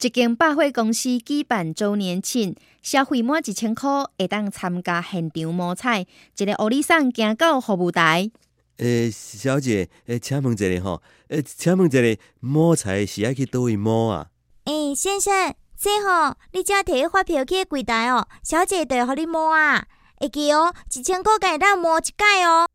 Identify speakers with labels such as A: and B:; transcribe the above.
A: 一间百货公司举办周年庆，消费满一千块会当参加现场摸彩。一个欧里桑行到服务台，
B: 诶，小姐，诶，请问一下吼，诶，请问一下摸彩是要去倒位摸啊？
C: 诶，先生，这吼，你只摕发票去柜台哦，小姐就会互你摸啊。会记哦，一千块会当摸一届哦。